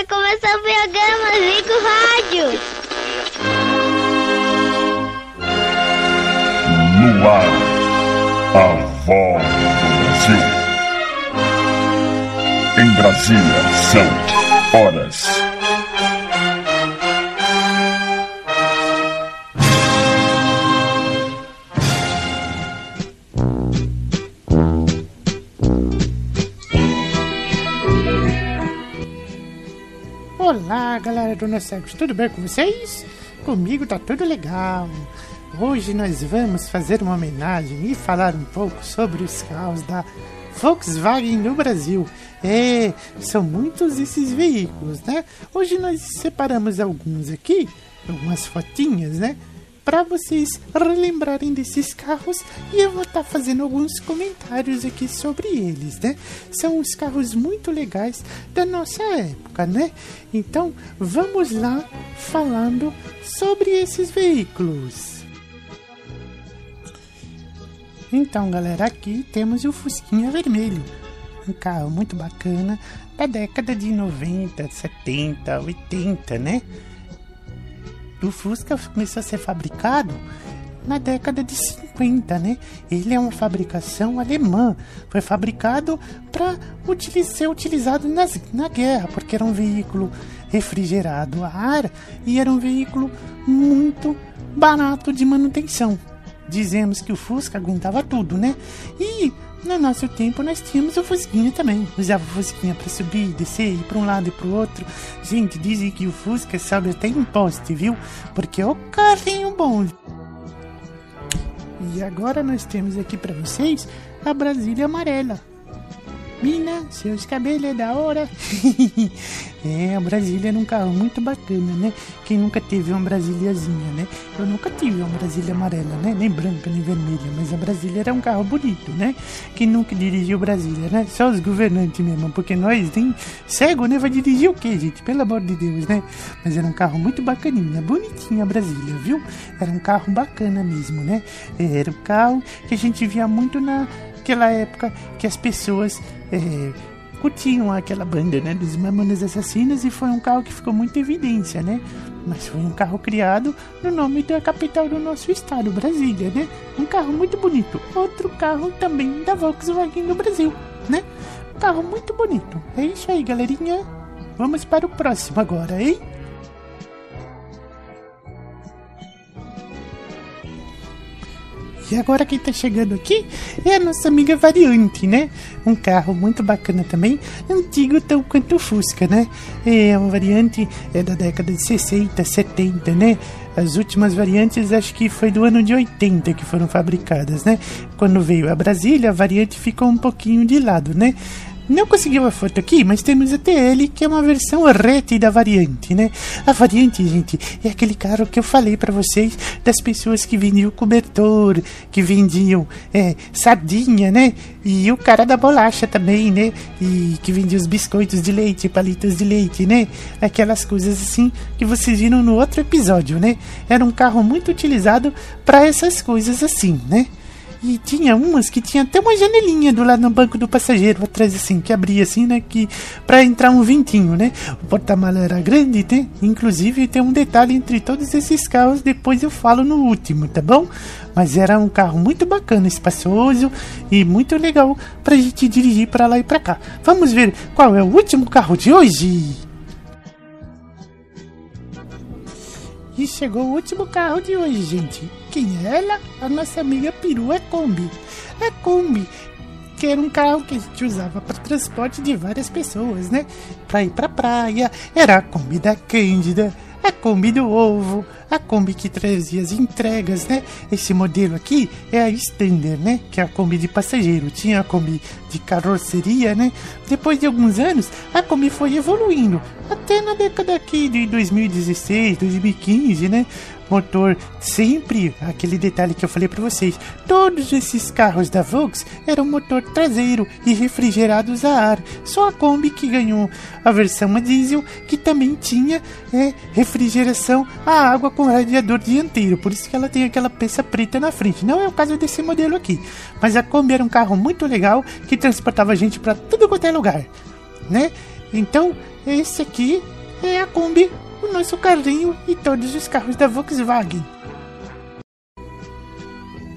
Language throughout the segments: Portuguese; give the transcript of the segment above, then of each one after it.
vai começar o programa Zico Rádio. No ar, a voz do Brasil. Em Brasília, são horas. Olá, galera do Nosegos, tudo bem com vocês? Comigo tá tudo legal. Hoje nós vamos fazer uma homenagem e falar um pouco sobre os carros da Volkswagen no Brasil. É, são muitos esses veículos, né? Hoje nós separamos alguns aqui, algumas fotinhas, né? Para vocês relembrarem desses carros e eu vou estar fazendo alguns comentários aqui sobre eles, né? São os carros muito legais da nossa época, né? Então vamos lá falando sobre esses veículos. Então, galera, aqui temos o Fusquinha Vermelho. Um carro muito bacana da década de 90, 70, 80, né? O Fusca começou a ser fabricado na década de 50, né? Ele é uma fabricação alemã. Foi fabricado para ser utilizado nas, na guerra, porque era um veículo refrigerado a ar e era um veículo muito barato de manutenção dizemos que o Fusca aguentava tudo, né? E no nosso tempo nós tínhamos o Fusquinha também. Usava o Fusquinha para subir, descer, ir para um lado e para o outro. Gente, dizem que o Fusca sobe até em poste, viu? Porque é o carrinho bom. E agora nós temos aqui para vocês a Brasília Amarela. Mina, seus cabelos é da hora. é, a Brasília era um carro muito bacana, né? Quem nunca teve uma Brasíliazinha, né? Eu nunca tive uma Brasília amarela, né? Nem branca, nem vermelha, mas a Brasília era um carro bonito, né? Quem nunca dirigiu Brasília, né? Só os governantes mesmo, porque nós tem cego, né? Vai dirigir o quê, gente? Pelo amor de Deus, né? Mas era um carro muito bacaninha, bonitinha a Brasília, viu? Era um carro bacana mesmo, né? Era um carro que a gente via muito na aquela época que as pessoas é, curtiam aquela banda, né, dos Mamonas Assassinas e foi um carro que ficou muito evidência, né? Mas foi um carro criado no nome da capital do nosso estado, Brasília, né? Um carro muito bonito. Outro carro também da Volkswagen no Brasil, né? Um carro muito bonito. É isso aí, galerinha. Vamos para o próximo agora, hein? E agora quem tá chegando aqui é a nossa amiga Variante, né? Um carro muito bacana também, antigo tão quanto o Fusca, né? É uma variante é da década de 60, 70, né? As últimas variantes acho que foi do ano de 80 que foram fabricadas, né? Quando veio a Brasília, a variante ficou um pouquinho de lado, né? Não conseguiu a foto aqui, mas temos a TL, que é uma versão rete da variante, né? A variante, gente, é aquele carro que eu falei para vocês das pessoas que vendiam cobertor, que vendiam é, sardinha, né? E o cara da bolacha também, né? E que vendia os biscoitos de leite, palitas de leite, né? Aquelas coisas assim que vocês viram no outro episódio, né? Era um carro muito utilizado para essas coisas assim, né? E tinha umas que tinha até uma janelinha do lado no banco do passageiro, atrás assim, que abria assim, né? Que, pra entrar um ventinho, né? O porta-mala era grande, né? Inclusive tem um detalhe entre todos esses carros, depois eu falo no último, tá bom? Mas era um carro muito bacana, espaçoso e muito legal pra gente dirigir pra lá e pra cá. Vamos ver qual é o último carro de hoje. E chegou o último carro de hoje, gente. Quem é ela? A nossa amiga perua Kombi. A Kombi, que era um carro que a gente usava para transporte de várias pessoas, né? Pra ir pra praia. Era a Kombi da Cândida, a Kombi do ovo, a Kombi que trazia as entregas, né? Esse modelo aqui é a Standard, né? Que é a Kombi de passageiro. Tinha a Kombi de carroceria, né? Depois de alguns anos, a Kombi foi evoluindo. Até na década aqui de 2016, 2015, né? motor sempre aquele detalhe que eu falei para vocês. Todos esses carros da Volks eram motor traseiro e refrigerados a ar. Só a Kombi que ganhou a versão a diesel que também tinha é, refrigeração a água com radiador dianteiro. Por isso que ela tem aquela peça preta na frente. Não é o caso desse modelo aqui. Mas a Kombi era um carro muito legal que transportava gente para tudo quanto é lugar, né? Então, esse aqui é a Kombi, o nosso carrinho e todos os carros da Volkswagen.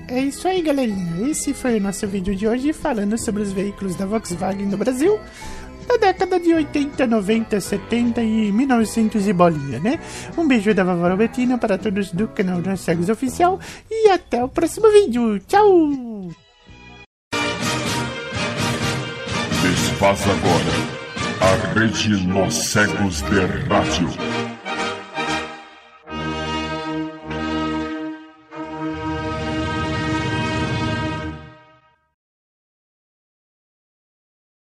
É isso aí, galerinha. Esse foi o nosso vídeo de hoje falando sobre os veículos da Volkswagen no Brasil da década de 80, 90, 70 e 1900 e bolinha, né? Um beijo da vovó Robertina para todos do canal da Cegs Oficial e até o próximo vídeo. Tchau! Desfaz agora a rede Nós Cegos de Rádio.